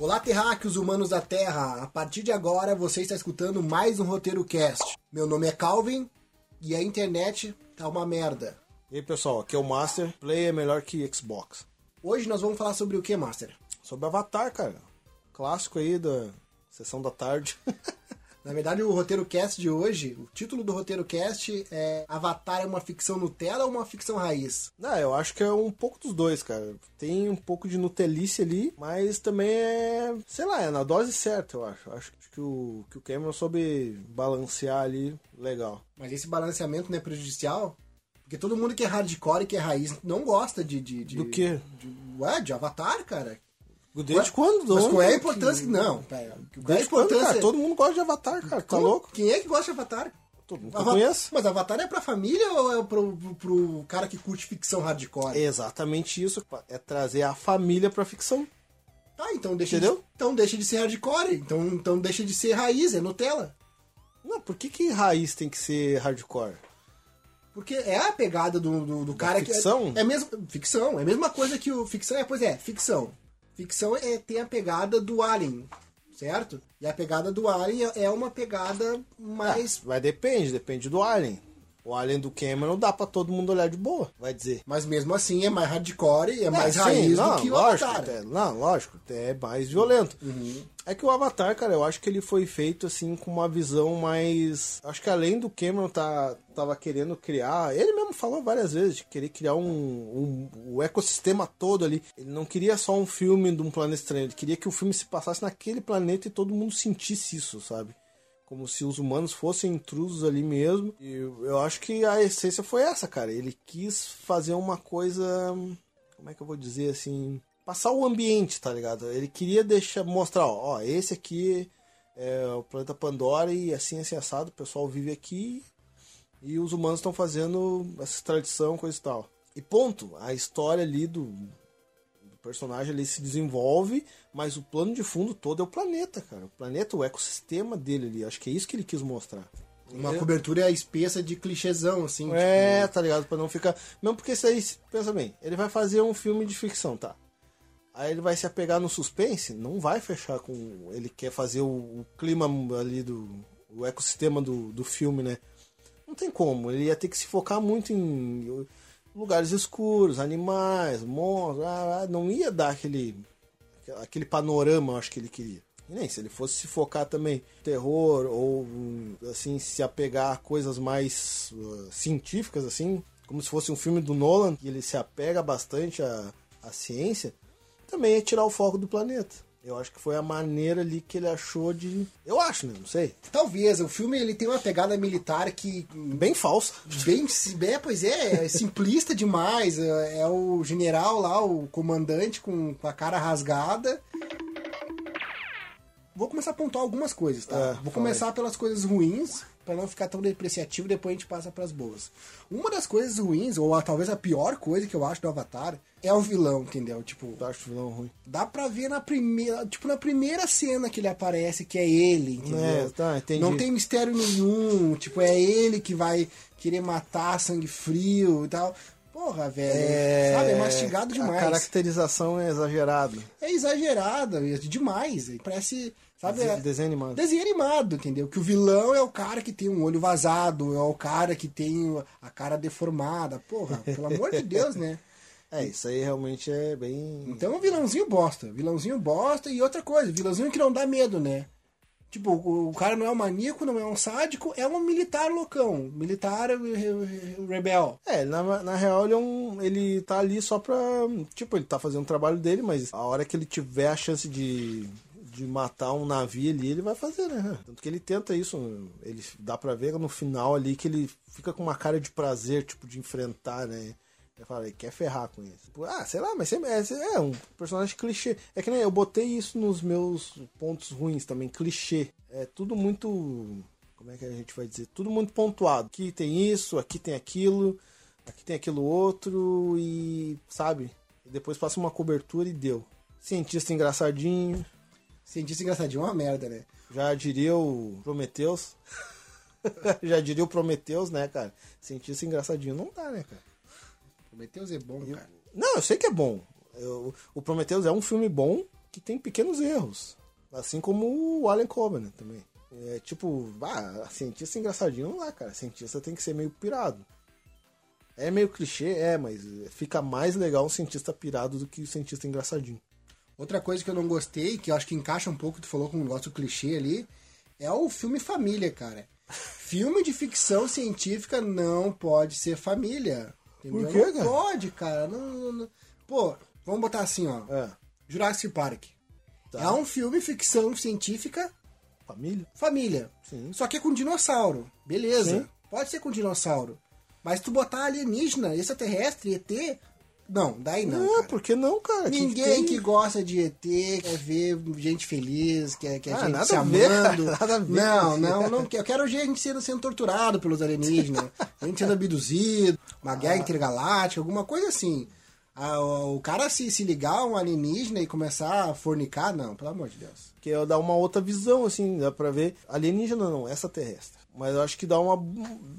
Olá, terráqueos humanos da Terra! A partir de agora você está escutando mais um Roteiro Cast. Meu nome é Calvin e a internet tá uma merda. E aí, pessoal, aqui é o Master. Play é melhor que Xbox. Hoje nós vamos falar sobre o que, Master? Sobre Avatar, cara. Clássico aí da sessão da tarde. Na verdade, o roteiro cast de hoje, o título do roteiro cast é Avatar é uma ficção Nutella ou uma ficção raiz? Não, eu acho que é um pouco dos dois, cara. Tem um pouco de Nutelice ali, mas também é, sei lá, é na dose certa, eu acho. Acho que o, que o Cameron soube balancear ali legal. Mas esse balanceamento não é prejudicial? Porque todo mundo que é hardcore e que é raiz não gosta de. de, de Do quê? De, ué, de Avatar, cara. Desde quando? Mas qual é a que- importância? Não, pera. Qual é Desde quando, importância? cara? Todo mundo gosta de Avatar, cara. Tá louco? Quem é que gosta de Avatar? Todo mundo que Ava- conheço. Mas Avatar é pra família ou é pro, pro, pro cara que curte ficção hardcore? É exatamente isso. É trazer a família pra ficção. Tá, então deixa, Entendeu? De, então deixa de ser hardcore. Então, então deixa de ser raiz, é Nutella. Não, por que, que raiz tem que ser hardcore? Porque é a pegada do, do, do cara ficção? que. É, é mesmo. Ficção. É a mesma coisa que o. Ficção é, pois é, ficção. Ficção é, tem a pegada do Alien, certo? E a pegada do Alien é uma pegada mais. Vai depende, depende do Alien. O Alien do Cameron dá pra todo mundo olhar de boa, vai dizer. Mas mesmo assim é mais hardcore e é mais sim, raiz não, do que o lógico, Avatar. não, lógico, é mais violento. É que o Avatar, cara, eu acho que ele foi feito assim com uma visão mais. Acho que além do Cameron tá, tava querendo criar. Ele mesmo falou várias vezes de querer criar um, um o ecossistema todo ali. Ele não queria só um filme de um planeta estranho, ele queria que o filme se passasse naquele planeta e todo mundo sentisse isso, sabe? Como se os humanos fossem intrusos ali mesmo. E eu acho que a essência foi essa, cara. Ele quis fazer uma coisa. Como é que eu vou dizer assim? Passar o ambiente, tá ligado? Ele queria deixar, mostrar, ó, ó, esse aqui é o planeta Pandora e assim, assim, assado, o pessoal vive aqui e os humanos estão fazendo essa tradição, coisa e tal. E ponto. A história ali do personagem ali se desenvolve, mas o plano de fundo todo é o planeta, cara. O planeta, o ecossistema dele ali. Acho que é isso que ele quis mostrar. Uma cobertura espessa de clichêzão, assim. É, tipo, tá ligado? Pra não ficar. Mesmo porque isso aí, pensa bem, ele vai fazer um filme de ficção, tá? Aí ele vai se apegar no suspense, não vai fechar com. Ele quer fazer o, o clima ali do. o ecossistema do, do filme, né? Não tem como. Ele ia ter que se focar muito em lugares escuros, animais, monstros. Não ia dar aquele. aquele panorama, acho que ele queria. E nem se ele fosse se focar também terror ou assim se apegar a coisas mais uh, científicas assim, como se fosse um filme do Nolan, que ele se apega bastante à, à ciência, também é tirar o foco do planeta. Eu acho que foi a maneira ali que ele achou de. Eu acho, né? Não sei. Talvez, o filme ele tem uma pegada militar que. Bem falsa. Bem, é, pois é, é simplista demais. É, é o general lá, o comandante com, a cara rasgada. Vou começar a pontuar algumas coisas, tá? É, Vou começar pelas coisas ruins, pra não ficar tão depreciativo, depois a gente passa pras boas. Uma das coisas ruins, ou a- talvez a pior coisa que eu acho do Avatar, é o vilão, entendeu? Tipo, Eu acho o vilão ruim. dá pra ver na primeira, tipo, na primeira cena que ele aparece que é ele, entendeu? É, tá, entendi. Não tem mistério nenhum, tipo, é ele que vai querer matar sangue frio e tal. Porra, velho, sabe, é mastigado A demais. caracterização é exagerada. É exagerado, é demais, parece, sabe, é- Desenho animado. desenho animado, entendeu? Que o vilão é o cara que tem um olho vazado, é o cara que tem a cara deformada. Porra, pelo amor de Deus, né? É, isso aí realmente é bem. Então é um vilãozinho bosta. Vilãozinho bosta e outra coisa, vilãozinho que não dá medo, né? Tipo, o, cara não é um maníaco, não é um sádico, é um militar loucão. Militar rebel. É, na, na real ele, é um, ele tá ali só pra. Tipo, ele tá fazendo o trabalho dele, mas a hora que ele tiver a chance de, de matar um navio ali, ele vai fazer, né? Tanto que ele tenta isso. Ele dá pra ver no final ali que ele fica com uma cara de prazer, tipo, de enfrentar, né? Ele fala, ele quer ferrar com isso. Ah, sei lá, mas é, é um personagem clichê. É que nem eu botei isso nos meus pontos ruins também, clichê. É tudo muito. Como é que a gente vai dizer? Tudo muito pontuado. Aqui tem isso, aqui tem aquilo, aqui tem aquilo outro e. sabe? E depois passa uma cobertura e deu. Cientista engraçadinho. Cientista engraçadinho é uma merda, né? Já diria o Prometheus. Já diria o Prometheus, né, cara? Cientista engraçadinho não dá, né, cara? Prometheus é bom, cara. Não, eu sei que é bom. Eu- o Prometheus é um filme bom, que tem pequenos erros. Assim como o Alien Covenant também. É tipo, ah, cientista engraçadinho não dá, cara. Cientista tem que ser meio pirado. É meio clichê, é, mas fica mais legal um cientista pirado do que o um cientista engraçadinho. Outra coisa que eu não gostei, que eu acho que encaixa um pouco, tu falou com um negócio clichê ali, é o filme família, cara. filme de ficção científica não pode ser família. Entendeu? Por quê, não cara? pode, cara. Não, não, não. Pô, vamos botar assim, ó. É. Jurassic Park. Tá. É um filme ficção científica Família? família. Sim. Só que é com dinossauro. Beleza. Sim. Pode ser com dinossauro. Mas tu botar alienígena, extraterrestre, ET. Não, daí não. Não, cara. por que não, cara? Ninguém que gosta de ET quer ver gente feliz, quer, quer Ah, gente nada se a ver, amando. cara, nada a ver. Não, não, não. Eu quero gente sendo, sendo torturado pelos alienígenas, gente sendo abduzido, uma guerra Ah. intergaláctica, alguma coisa assim. Ah, o cara se, se ligar a um alienígena e começar a fornicar, não, pelo amor de Deus. Que é dar uma outra visão, assim, dá pra ver. Alienígena não, extraterrestre. Mas eu acho que dá uma,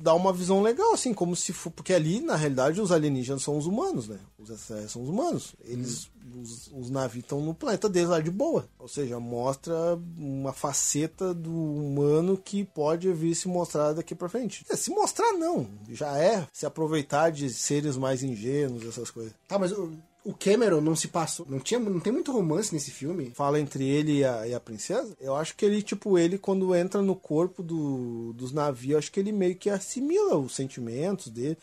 dá uma visão legal, assim, como se for. Porque ali, na realidade, os alienígenas são os humanos, né? Os extraterrestres são os humanos. Eles. Os, os navios estão no planeta deles lá de boa. Ou seja, mostra uma faceta do humano que pode vir se mostrar daqui pra frente. É, se mostrar, não. Já é. Se aproveitar de seres mais ingênuos, essas coisas. Tá, mas o, o Cameron não se passou. Não, tinha, não tem muito romance nesse filme. fala entre ele e a, e a princesa, eu acho que ele, tipo, ele quando entra no corpo do, dos navios, acho que ele meio que assimila os sentimentos dele.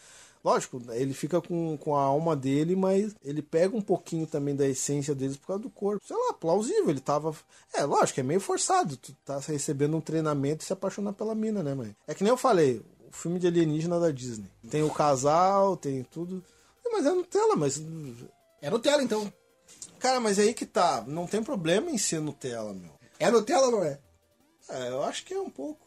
Lógico, ele fica com, com a alma dele, mas ele pega um pouquinho também da essência deles por causa do corpo. Sei lá, plausível, ele tava... É, lógico, é meio forçado, tu tá recebendo um treinamento e se apaixonar pela mina, né, mãe? É que nem eu falei, o filme de alienígena da Disney. Tem o casal, tem tudo... Mas é Nutella, mas É Nutella, então. Cara, mas aí que tá. Não tem problema em ser Nutella, meu. É Nutella ou não é? É, eu acho que é um pouco.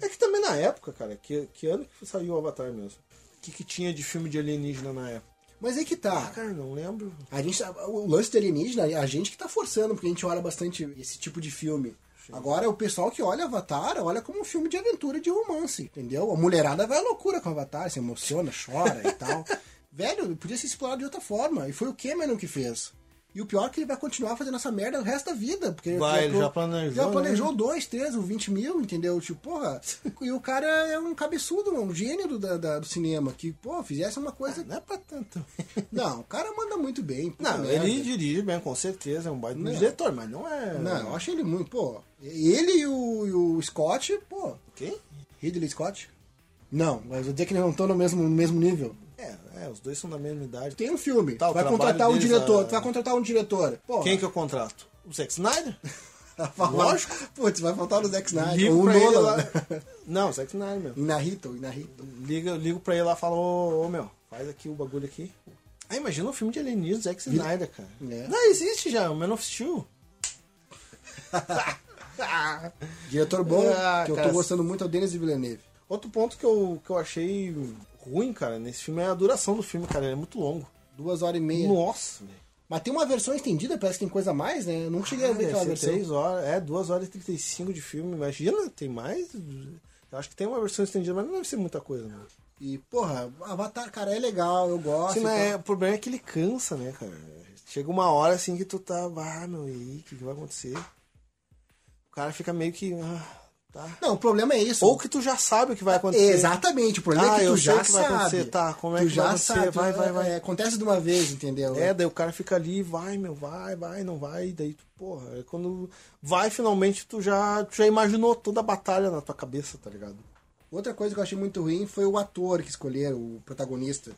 É que também na época, cara, que, que ano que saiu o Avatar mesmo? O que, que tinha de filme de alienígena na época? Mas aí que tá. Ah, cara, não lembro. A gente, o lance de alienígena, a gente que tá forçando, porque a gente olha bastante esse tipo de filme. Agora, o pessoal que olha Avatar, olha como um filme de aventura de romance, entendeu? A mulherada vai à loucura com Avatar, se emociona, chora e tal. Velho, podia ser explorado de outra forma. E foi o Cameron que fez. E o pior é que ele vai continuar fazendo essa merda o resto da vida. Porque Vai, ele já planejou, Já né? planejou dois, três, ou 20 mil, entendeu? Tipo, porra. e o cara é um cabeçudo, um gênio do, da- do cinema. Que, pô, fizesse uma coisa. Não é pra tanto. Não, o cara manda muito bem. Não, merda. ele dirige bem, com certeza, é um baita Não. diretor, mas não é. Não, eu acho ele muito, pô. Ele e o, e o Scott, pô. Quem? Ridley Scott? Não, mas eu vou dizer que eles não estão no mesmo, no mesmo nível. É, é, os dois são da mesma idade. Tem um filme, Tá, o tu vai contratar um diretor, a- tu vai contratar um diretor. Pô, Quem que eu contrato? O Zack Snyder? Lógico. Putz, vai faltar o Zack Snyder. Ligo Ou o Nolan. lá. Não, Zack Snyder, meu. Inarito, Inarito. Liga, ligo pra ele lá e falo, ô, ô, meu, faz aqui o bagulho aqui. Ah, imagina um filme de alienígenas, Zack Snyder, cara. É. Não, existe já, o Man of Steel. Diretor bom, Ah, que eu cara. tô gostando muito é o Denis Villeneuve. Outro ponto que eu, que eu achei ruim, cara, nesse filme é a duração do filme, cara. Ele é muito longo. Duas horas e meia. Nossa, velho. Mas tem uma versão estendida, parece que tem coisa a mais, né? Eu não cheguei a ver aquela ser versão. três horas, é, 2 horas e 35 de filme. Imagina, tem mais? Eu acho que tem uma versão estendida, mas não deve ser muita coisa, não. E, porra, Avatar, cara, é legal, eu gosto. E né, tal. o problema é que ele cansa, né, cara? Chega uma hora assim que tu tá, ah, meu, e aí, o que, que vai acontecer? O cara fica meio que, ah, tá. Não, o problema é isso. Ou que tu já sabe o que vai acontecer. Exatamente, o problema Ah, é que tu já o que vai sabe. acontecer, tá, como é tu que já vai sabe, Vai, vai, vai. é, acontece de uma vez, entendeu? É, daí o cara fica ali, vai, meu, vai, vai, não vai, e daí tu, porra, é quando vai finalmente tu já, tu já imaginou toda a batalha na tua cabeça, tá ligado? Outra coisa que eu achei muito ruim foi o ator que escolheram, o protagonista.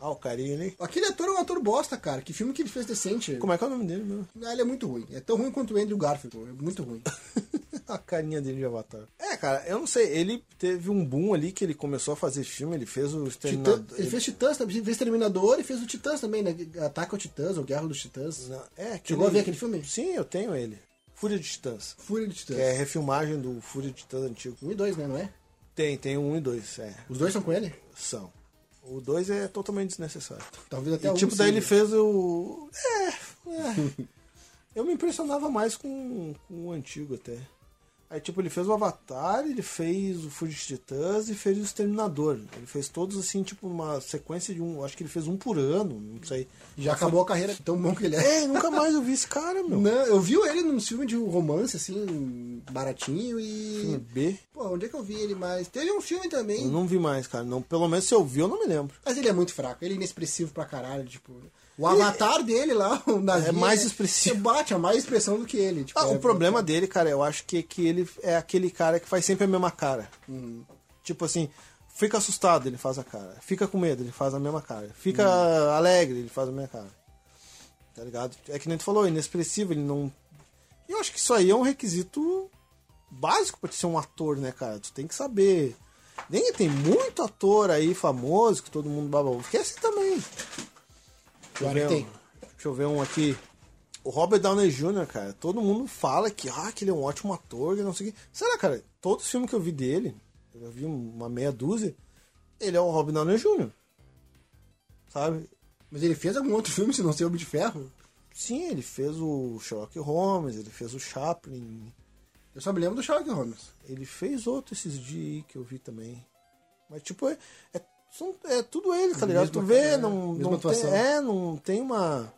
Ah, o carinha ali. Aquele ator é um ator bosta, cara. Que filme que ele fez decente? Como é que é o nome dele, meu? Ah, ele é muito ruim. É tão ruim quanto o Andrew Garfield. pô. É muito ruim. a carinha dele de Avatar. É, cara, eu não sei, ele teve um boom ali que ele começou a fazer filme, ele fez o Titã, Exterminador. ele fez Titãs também, ele fez Terminador e fez o Titãs também, né? Ataque ao Titãs, ou Guerra dos Titãs. Não, é. Chegou a ver aquele filme? Sim, eu tenho ele. Fúria de Titãs. Fúria de Titãs. Que é refilmagem do Fúria de Titãs antigo. Um e dois, né? Não é? Tem, tem um e dois, é. Os dois são com ele? São. O dois é totalmente desnecessário. Talvez até E um tipo, daí ele fez o. É, é. Eu me impressionava mais com, com o antigo até. Aí, tipo, ele fez o Avatar, ele fez o Fuji Titãs e fez o Exterminador. Ele fez todos, assim, tipo, uma sequência de um. Acho que ele fez um por ano, não sei. Já acabou a carreira tão bom que ele é. É, nunca mais eu vi esse cara, meu. Não, eu vi ele num filme de romance, assim, baratinho e. Filme B. Pô, onde é que eu vi ele mais? Teve um filme também. Eu não vi mais, cara. Não, pelo menos se eu vi, eu não me lembro. Mas ele é muito fraco, ele é inexpressivo pra caralho, tipo. O avatar dele lá, o navio. É mais expressivo. Você bate, é mais expressão do que ele. Tipo, Ah, é- o problema dele, cara, eu acho que, que ele é aquele cara que faz sempre a mesma cara. Uhum. Tipo assim, fica assustado, ele faz a cara. Fica com medo, ele faz a mesma cara. Fica Uhum. alegre, ele faz a mesma cara. Tá ligado? É que nem tu falou, inexpressivo, ele não. Eu acho que isso aí é um requisito básico pra ser um ator, né, cara? Tu tem que saber. Nem tem muito ator aí famoso que todo mundo baba. é assim também. Deixa eu, Claro que um, tem. deixa eu ver um aqui. O Robert Downey Jr., cara, todo mundo fala que, ah, que ele é um ótimo ator, que não sei o quê. Será, cara? Todos os filmes que eu vi dele, eu já vi uma meia dúzia, ele é o Robert Downey Jr. Sabe? Mas ele fez algum outro filme, se não ser Homem de Ferro? Sim, ele fez o Sherlock Holmes, ele fez o Chaplin, Eu só me lembro do Sherlock Holmes. ele fez outro esses dias aí que eu vi também. Mas, tipo, é, é, são- é tudo ele, tá ligado? Tu vê, não, mesma não tem, é, não tem uma,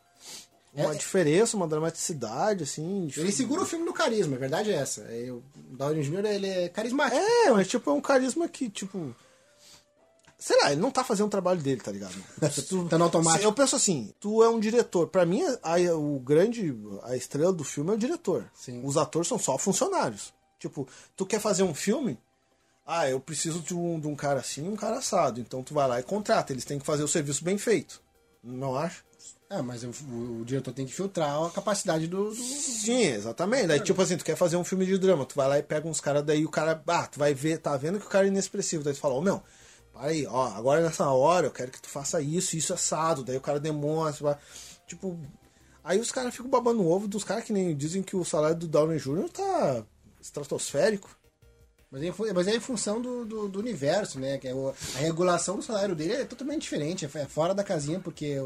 uma É. diferença, uma dramaticidade, assim. Ele segura o filme no carisma, a verdade é essa. É, o Downey Jr. ele é carismático. É, mas tipo, é um carisma que, tipo. Sei lá, ele não tá fazendo o trabalho dele, tá ligado? Tu- Tá no automático. Eu penso assim, tu é um diretor. Pra mim, a, o grande. A estrela do filme é o diretor. Sim. Os atores são só funcionários. Tipo, tu quer fazer um filme? Ah, eu preciso de um, de um cara assim e um cara assado. Então tu vai lá e contrata. Eles têm que fazer o serviço bem feito. Não acho? É, mas o, o- diretor tem que filtrar a capacidade do. do- Sim, exatamente. Daí, tipo assim, tu quer fazer um filme de drama, tu vai lá e pega uns caras, daí o cara, ah, tu vai ver, tá vendo que o cara é inexpressivo. Daí tu fala, ô meu, para aí, ó, agora nessa hora eu quero que tu faça isso, isso assado. Daí o cara demonstra, vai- tipo. Aí os caras ficam babando o ovo dos caras que nem dizem que o salário do Downey Jr. tá estratosférico. Mas é, mas é em função do, do, do universo, né? Que é o- a regulação do salário dele é totalmente diferente, é é fora da casinha, porque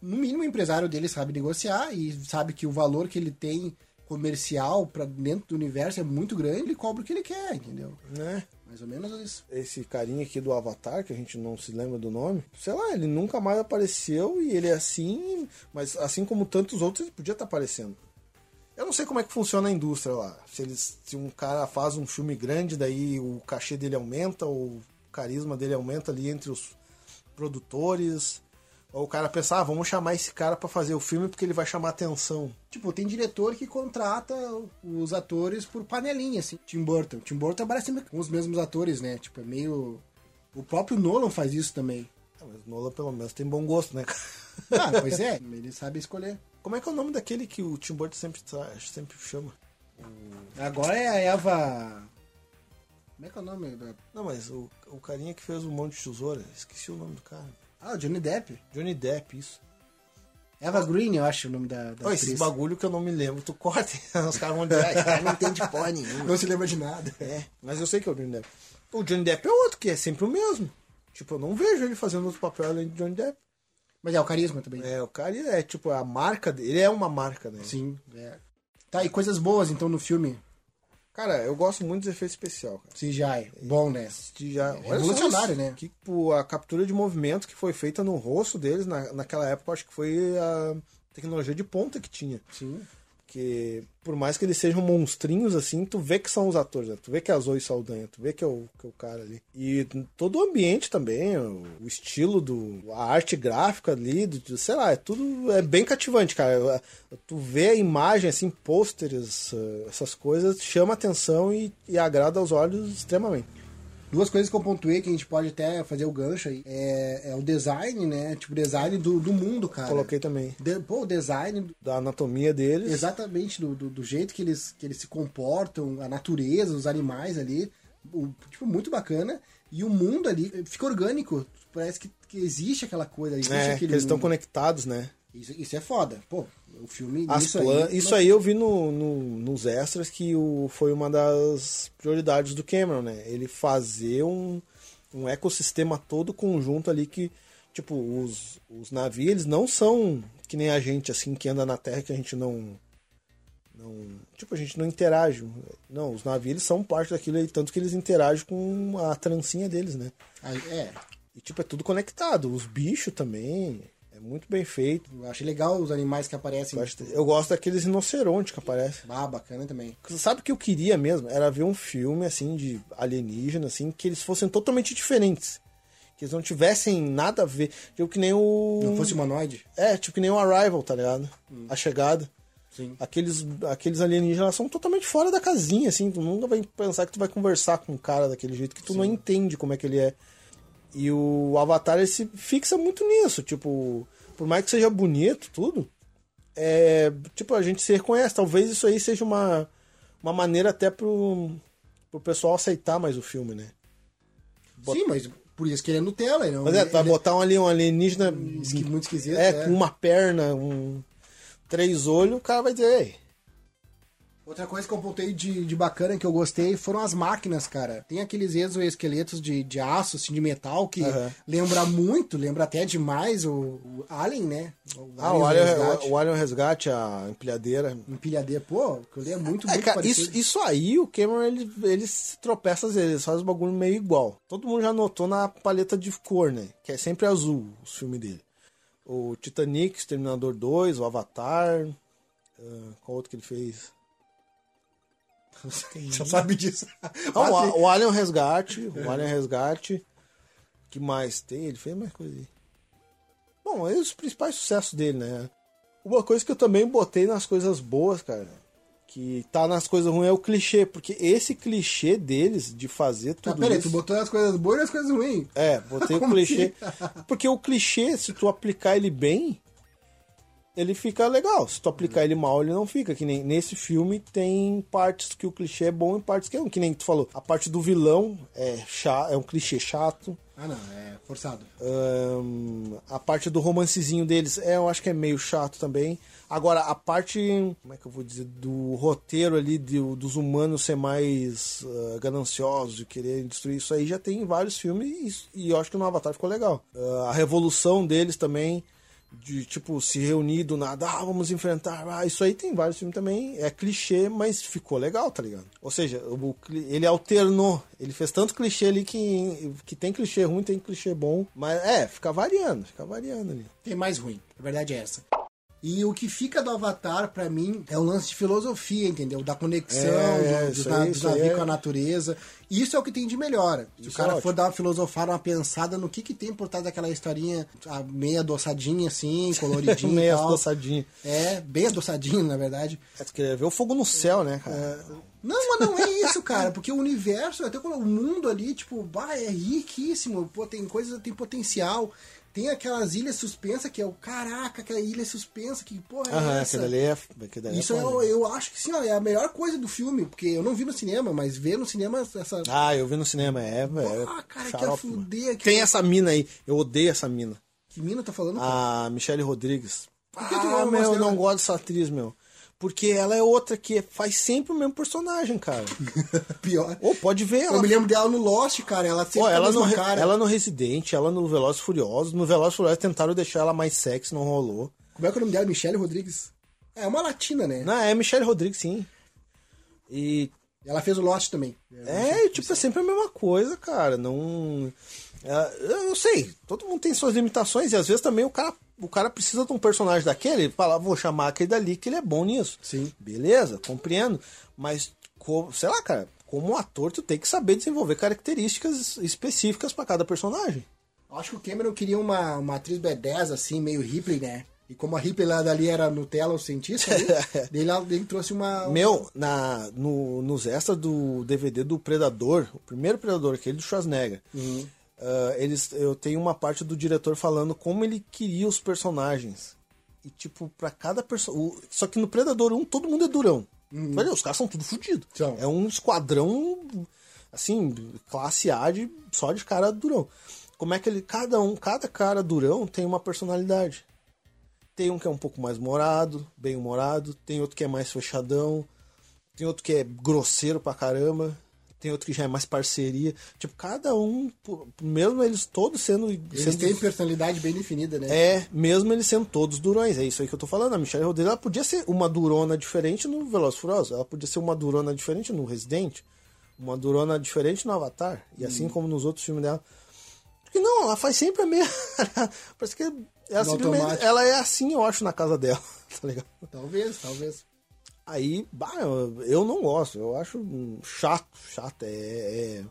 no mínimo o empresário dele sabe negociar e sabe que o valor que ele tem comercial para dentro do universo é muito grande, ele cobra o que ele quer, entendeu? Né? Mais ou menos isso. Esse carinha aqui do Avatar, que a gente não se lembra do nome, sei lá, ele nunca mais apareceu e ele é assim, mas assim como tantos outros, ele podia estar aparecendo. Eu não sei como é que funciona a indústria lá. Se, eles, se um cara faz um filme grande, daí o cachê dele aumenta, ou o carisma dele aumenta ali entre os produtores. Ou o cara pensa, ah, vamos chamar esse cara pra fazer o filme porque ele vai chamar atenção. Tipo, tem diretor que contrata os atores por panelinha, assim. Tim Burton. Tim Burton trabalha sempre com os mesmos atores, né? Tipo, é meio. O próprio Nolan faz isso também. Ah, mas Nolan pelo menos tem bom gosto, né, cara? Ah, pois é, ele sabe escolher. Como é que é o nome daquele que o Tim Burton sempre, sempre chama? Agora é a Eva. Como é que é o nome? da- Não, mas o, o carinha que fez o Monte de Tesoura, esqueci o nome do cara. Ah, o Johnny Depp. Johnny Depp, isso. Eva Green, eu acho o nome da, da esses atriz. bagulho que eu não me lembro, tu corta, os caras vão dizer, ah, esse cara não entende porra nenhuma. Não se lembra de nada. É, mas eu sei que é o Johnny Depp. O Johnny Depp é outro, que é sempre o mesmo. Tipo, eu não vejo ele fazendo outro papel além de Johnny Depp. Mas é o carisma também. É, o cara é tipo, a marca dele, ele é uma marca, né? Sim, é. Tá, e coisas boas então no filme. Cara, eu gosto muito dos efeitos especiais, cara. CGI. Bom, né? Já, olha só revolucionário, né? Que, tipo, a captura de movimento que foi feita no rosto deles na, naquela época, acho que foi a tecnologia de ponta que tinha. Sim. Que por mais que eles sejam monstrinhos assim, tu vê que são os atores, né? tu vê que é a Zoe Saldanha, tu vê que é o, que é o cara ali. E todo o ambiente também, o, o estilo do. a arte gráfica ali, do- sei lá, é tudo. é bem cativante, cara. Tu vê a imagem, assim, pôsteres, eh, essas coisas, chama atenção e, e agrada aos olhos extremamente. Duas coisas que eu pontuei que a gente pode até fazer o gancho aí. É, é o design, né? Tipo, design do, do mundo, cara. Coloquei também. De- pô, o design Da anatomia deles. exatamente do, do, do jeito que eles, que eles se comportam, a natureza, os animais ali. O- tipo, muito bacana. E o mundo ali fica orgânico. Parece que, que existe aquela coisa. Existe É, eles estão mundo. conectados, né? Isso, isso é foda. Pô, o filme. Isso plan- aí, isso aí eu vi no, no- nos extras que o, foi uma das prioridades do Cameron, né? Ele fazer um, um ecossistema todo conjunto ali que, tipo, os, os navios, eles não são que nem a gente, assim, que anda na Terra que a gente não Não, tipo, a gente não interage. Não, os navios eles são parte daquilo aí, tanto que eles interagem com a trancinha deles, né? Ah, É, E tipo, é tudo conectado. Os bichos também. É muito bem feito. eu achei legal os animais que aparecem. Eu, acho- eu gosto daqueles rinocerontes que aparecem. Ah, bacana também. Sabe o que eu queria mesmo? Era ver um filme, assim, de alienígena, assim, que eles fossem totalmente diferentes. Que eles não tivessem nada a ver. Tipo que nem o. Não fosse humanoide? É, tipo que nem o Arrival, tá ligado? A chegada. Sim. Aqueles, aqueles alienígenas são totalmente fora da casinha, assim. Tu nunca vai pensar que tu vai conversar com um cara daquele jeito que tu não entende como é que ele é. E o Avatar, se fixa muito nisso. Tipo, por mais que seja bonito, tudo, é. Tipo, a gente se reconhece. Talvez isso aí seja uma, uma maneira até pro, pro pessoal aceitar mais o filme, né? Sim, mas por isso que ele é Nutella. Ele, Mas é, vai ele botar um ali um alienígena. é esqui- muito esquisito. É, com uma perna, um. Três olhos, o cara vai dizer, ei. Outra coisa que eu apontei de, de bacana que eu gostei foram as máquinas, cara. Tem aqueles exoesqueletos de, de aço, assim, de metal, que Aham. lembra muito, lembra até demais o, o Alien, né? O Ah, o Alien, Resgate. o, o Alien Resgate, a empilhadeira. Empilhadeira, pô, que eu li é muito, É, muito cara, parecido. isso, isso aí, o Cameron, ele, ele se tropeça às vezes, faz o bagulho meio igual. Todo mundo já notou na paleta de cor, né? Que é sempre azul, os filmes dele. O Titanic, Exterminador 2, o Avatar. ah, qual outro que ele fez? Já sabe disso. Ah, Ah, o, o Alien Resgate. O Alien Resgate. que mais tem? Ele fez mais coisa aí. Bom, esses os principais sucessos dele, né? Uma coisa que eu também botei nas coisas boas, cara, que tá nas coisas ruins é o clichê, porque esse clichê deles de fazer tudo peraí, isso... tu botou as coisas boas e as coisas ruins. É, botei o clichê. Porque o clichê, se tu aplicar ele bem, ele fica legal. Se tu aplicar ele mal, ele não fica. Que nem nesse filme tem partes que o clichê é bom e partes que é ruim. Que nem tu falou. A parte do vilão é, chato, é um clichê chato. Ah, não, é forçado. Ahn, a parte do romancezinho deles, é, eu acho que é meio chato também. Agora, a parte, como é que eu vou dizer, do roteiro ali de- dos humanos ser mais ah, gananciosos e querer destruir isso aí, já tem em vários filmes e, e eu acho que no Avatar ficou legal. Ah, a revolução deles também, de tipo, se reunir do nada, ah, vamos enfrentar, ah, isso aí tem vários filmes também, é clichê, mas ficou legal, tá ligado? Ou seja, o ele alternou, ele fez tanto clichê ali que, que tem clichê ruim, tem clichê bom, mas é, fica variando, fica variando ali. Tem mais ruim. A verdade é essa. E o que fica do Avatar, pra mim, é um lance de filosofia, entendeu? Da conexão É, é, do- isso na- aí, aí navios é- com a natureza. Isso é o que tem de melhor. Se o Isso cara é for dar uma filosofada, uma pensada no que, que tem por trás daquela historinha a meia adoçadinha, assim, coloridinha Meio tal. adoçadinho. É, bem adoçadinho, na verdade. É, tu queria ver o fogo no céu, né, cara? Não, mas não é isso, cara, porque o universo, até o mundo ali, tipo, bah, é riquíssimo, pô, tem coisa, tem potencial. Tem aquelas ilhas suspensas que é o caraca, aquela ilha suspensa, que porra é Aham, essa? aquele ali é. Aquele ali é Isso foda. eu, eu acho que sim, ó, é a melhor coisa do filme, porque eu não vi no cinema, mas ver no cinema essa. Ah, eu vi no cinema, é, velho. Ah, cara, xarope, mano. fuder. Que, Tem essa mina aí, eu odeio essa mina. que mina tá falando? cara? A Michelle Rodrigues. Por que tu ah, não meu, eu não gosto dessa atriz, meu. Porque ela é outra que faz sempre o mesmo personagem, cara. Pior. Ou pode ver ela. Eu me lembro dela no Lost, cara. Ela sempre a ela, no, cara. ela no Resident, ela no Velozes Furiosos. No Velozes Furiosos tentaram deixar ela mais sexy, não rolou. Como é que é o nome dela? Michelle Rodrigues? É uma latina, né? Não, é Michelle Rodrigues, sim. E Ela fez o Lost também. É, e, tipo, é sempre a mesma coisa, cara. Não. É, eu sei, todo mundo tem suas limitações e às vezes também o cara, o cara precisa de um personagem daquele e fala, vou chamar aquele dali que ele é bom nisso. Sim. Beleza, compreendo. Mas, sei lá, cara, como ator, tu tem que saber desenvolver características específicas pra cada personagem. Acho que o Cameron queria uma, uma atriz B10, assim, meio Ripley, né? E como a Ripley lá dali era Nutella, o cientista, ali, daí ele, ele trouxe uma... Meu, na, no, nos extras do DVD do Predador, o primeiro Predador, aquele do Schwarzenegger, ah, eles, eu tenho uma parte do diretor falando como ele queria os personagens. E, tipo, pra cada personagem. Só que no Predador 1 todo mundo é durão. Olha, os caras são tudo fodidos. São. É um esquadrão, assim, classe A de, só de cara durão. Como é que ele. Cada um, cada cara durão tem uma personalidade. Tem um que é um pouco mais morado, bem humorado, tem outro que é mais fechadão, tem outro que é grosseiro pra caramba, tem outro que já é mais parceria. Tipo, cada um, mesmo eles todos sendo. Eles sendo, têm personalidade bem definida, né? É, mesmo eles sendo todos durões. É isso aí que eu tô falando. A Michelle Rodrigues, ela podia ser uma durona diferente no Velozes Furiosos. Ela podia ser uma durona diferente no Resident. Uma durona diferente no Avatar. E assim Hum. como nos outros filmes dela. Porque não, ela faz sempre a mesma. Parece que ela, simplesmente, automático. ela é assim, eu acho, na casa dela. Tá ligado? Talvez, talvez. Aí, bah, eu, não gosto, eu acho chato, chato, é, é-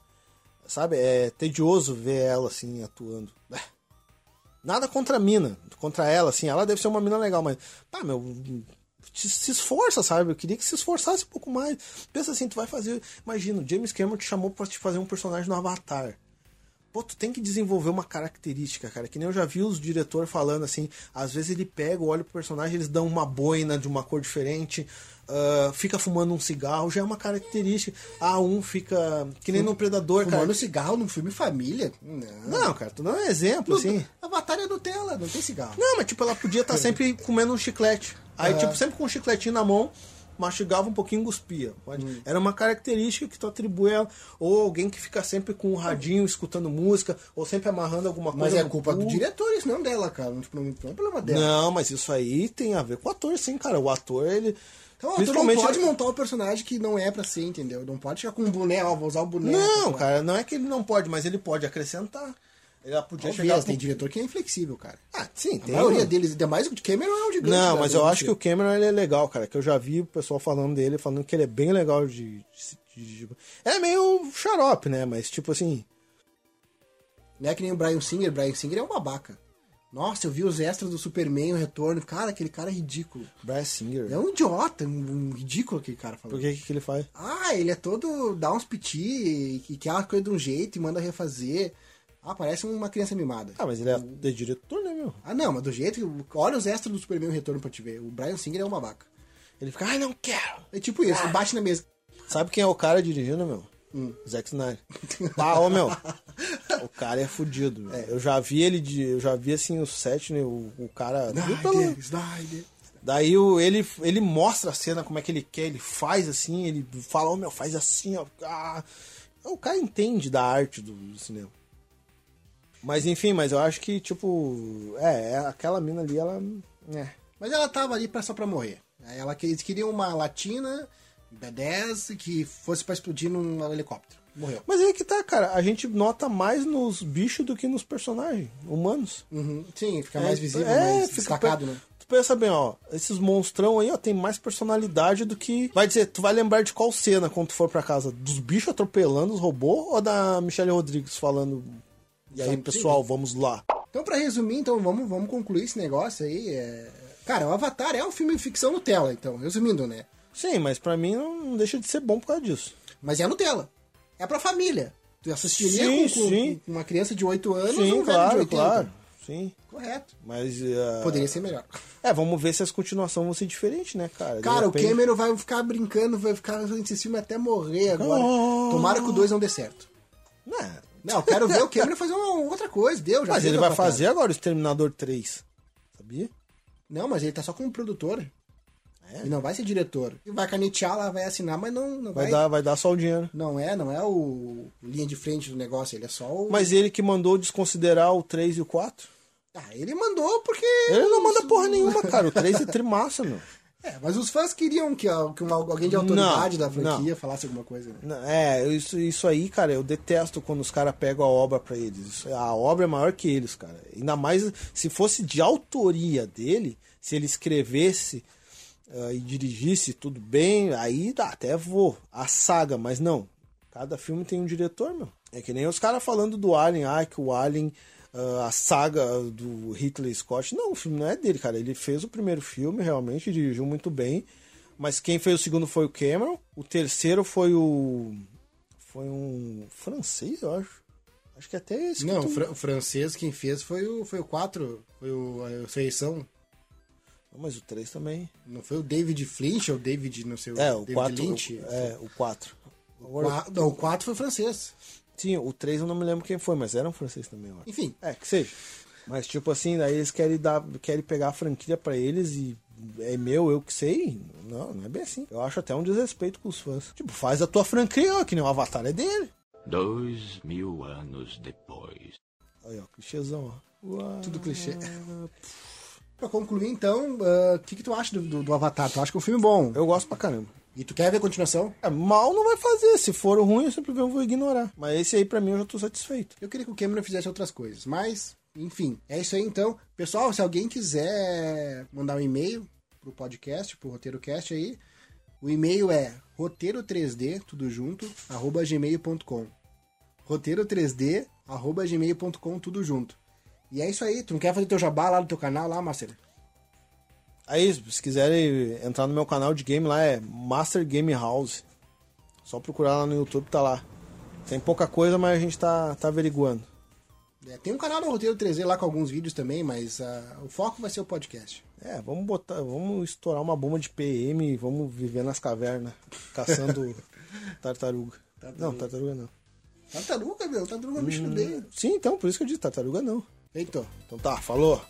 sabe, é tedioso ver ela assim atuando. Nada contra a mina, contra ela, assim, ela deve ser uma mina legal, mas, pá, meu, se esforça, sabe? Eu queria que se esforçasse um pouco mais. Pensa assim, tu vai fazer, imagina, o James Cameron te chamou pra te fazer um personagem no Avatar. Pô, tu tem que desenvolver uma característica, cara. Que nem eu já vi os diretores falando assim. Às vezes ele pega, olha pro personagem, eles dão uma boina de uma cor diferente, ah, fica fumando um cigarro, já é uma característica. Ah, um fica. Que nem no Predador, cara. Fumando cigarro num filme família? Não. Não, cara, tu dá um exemplo, assim. Avatar é Nutella, não tem cigarro. Não, mas tipo, ela podia estar sempre comendo um chiclete. Aí, É. tipo, sempre com um chicletinho na mão, mastigava um pouquinho e cuspia. Hum. Era uma característica que tu atribui a. Ou alguém que fica sempre com o radinho escutando música, ou sempre amarrando alguma coisa. Mas é culpa cu. do diretor, isso não dela, cara. Não, tipo, não, é problema dela. Não, mas isso aí tem a ver com o ator, sim, cara. O ator, ele. Então, tu não pode montar um personagem que não é pra ser, entendeu? Não pode ficar com um boné, ó, vou usar o boné. Não, cara, não é que ele não pode, mas ele pode acrescentar. Ele podia chegar. Talvez, com- tem diretor que é inflexível, cara. Ah, sim, A tem. maioria deles, ainda mais o de Cameron é um gigante. Não, mas eu acho que o. Cameron ele é legal, cara. Que eu já vi o pessoal falando dele, falando que ele é bem legal de. de- de- É meio xarope, né? Mas tipo assim. Não é que nem o Brian Singer. Brian Singer é um babaca. Nossa, eu vi os extras do Superman, o retorno. Cara, aquele cara é ridículo. Brad Singer. É um idiota, um, um ridículo aquele cara falando. Por que, que ele faz? Ah, ele é todo. dá uns piti, que quer uma coisa de um jeito e manda refazer. Ah, parece uma criança mimada. Ah, mas ele é, é diretor, né, meu? Ah, não, mas do jeito que. Olha os extras do Superman o Retorno pra te ver. O Brian Singer é um babaca. Ele fica, ai, não quero. É tipo isso, ele bate na mesa. Sabe quem é o cara dirigindo, meu? Hum. Zack Snyder. Ah, ô, meu. O cara é fudido. meu. Eu já vi ele de. Eu já vi assim o set, né? O, o cara. Snyder, Snyder. Daí o, ele, ele mostra a cena como é que ele quer, ele faz assim, ele fala, ô meu, faz assim, ó. Ah. O cara entende da arte do, do cinema. Mas enfim, mas eu acho que, tipo, é, é, aquela mina ali, ela. É. Mas ela tava ali pra, só pra morrer. Ela, eles queriam uma latina, B10, que fosse pra explodir num helicóptero. Morreu. Mas aí que tá, cara, a gente nota mais nos bichos do que nos personagens humanos. Uhum. Sim, fica mais visível, é, mais fica destacado, né? Tu pensa bem, ó, esses monstrão aí, ó, tem mais personalidade do que. Vai dizer, tu vai lembrar de qual cena quando tu for pra casa? Dos bichos atropelando os robôs ou da Michelle Rodrigues falando. E aí, pessoal, vamos lá. Então, pra resumir, então, vamos, vamos concluir esse negócio aí. é- Cara, o Avatar é um filme de ficção Nutella, então, resumindo, né? Sim, mas pra mim não, deixa de ser bom por causa disso. Mas é Nutella. É pra família. Tu assistiria Sim, com, com- sim. com uma criança de 8 anos ou Sim, um velho de claro, 80? claro. Sim. Correto. Mas. uh, Poderia ser melhor. É, vamos ver se as continuações vão ser diferentes, né, cara? Cara, o repente- Cameron vai ficar brincando, vai ficar fazendo esse filme até morrer agora. Oh. Tomara que o 2 não dê certo. Não, Não, eu quero ver o Cameron fazer uma outra coisa, deu, já mas ele vai fazer agora o Exterminador 3. Sabia? Não, mas ele tá só como produtor. É? Ele não vai ser diretor. Ele vai canetear lá, vai assinar, mas não, não vai. Vai, dar, vai dar só o dinheiro. Não é, não é o linha de frente do negócio, ele é só o. Mas ele que mandou desconsiderar o 3 e o 4? Ah, ele mandou porque. Ele não manda porra nenhuma, cara. O 3 é trimassa, meu. É, mas os fãs queriam que, alguém de autoridade Não, da franquia falasse alguma coisa, né? Não, É, isso, isso aí, cara, eu detesto quando os caras pegam a obra pra eles. Isso- a obra é maior que eles, cara. Ainda mais se fosse de autoria dele, se ele escrevesse ah, e dirigisse tudo bem, aí dá, até vou. A saga, mas não. Cada filme tem um diretor, meu. É que nem os caras falando do Alien, ah, que o Alien, a saga do Hitler Scott. Não, o filme não é dele, cara. Ele fez o primeiro filme, realmente, dirigiu muito bem. Mas quem fez o segundo foi o Cameron. O terceiro foi o. Foi um francês, eu acho. Acho que até esse. Não, o, fran- o francês quem fez foi o, foi o 4, foi o a. Não, mas o 3 também. Não foi o David Flinch ou o David, não sei, É, o David 4. Lynch? É, o 4. Qua- Não, o 4 foi francês. Sim, o 3 eu não me lembro quem foi, mas era um francês também, eu acho. Enfim, É, que seja. Mas, tipo assim, daí eles querem, dar, querem pegar a franquia pra eles e é meu, eu que sei. Não, não é bem assim. Eu acho até um desrespeito com os fãs. Tipo, faz a tua franquia, ó, que nem o Avatar é dele. Dois mil anos depois. Aí, ó, clichêzão, ó. Uau. Tudo clichê. Pra concluir, então, ah, o que, que tu acha do, do, do Avatar? Tu acha que é um filme bom? Eu gosto pra caramba. E tu quer ver a continuação? É, mal não vai fazer. Se for ruim, eu simplesmente vou ignorar. Mas esse aí, pra mim, eu já tô satisfeito. Eu queria que o Cameron fizesse outras coisas, mas, enfim, é isso aí então. Pessoal, se alguém quiser mandar um e-mail pro podcast, pro RoteiroCast aí, o e-mail é roteiro3d, tudo junto, arroba gmail.com. Roteiro3d, arroba gmail.com, tudo junto. E é isso aí, tu não quer fazer teu jabá lá no teu canal lá, Master? Aí, se quiserem entrar no meu canal de game lá, é Master Game House. Só procurar lá no YouTube, tá lá. Tem pouca coisa, mas a gente tá, tá averiguando. É, tem um canal do Roteiro 3D lá com alguns vídeos também, mas ah, o foco vai ser o podcast. É, vamos botar, vamos estourar uma bomba de PM e vamos viver nas cavernas, caçando tartaruga. Não, tartaruga não. Tartaruga, meu, tartaruga é um bicho bem. Sim, então, por isso que eu disse tartaruga não. Então. Então tá, falou.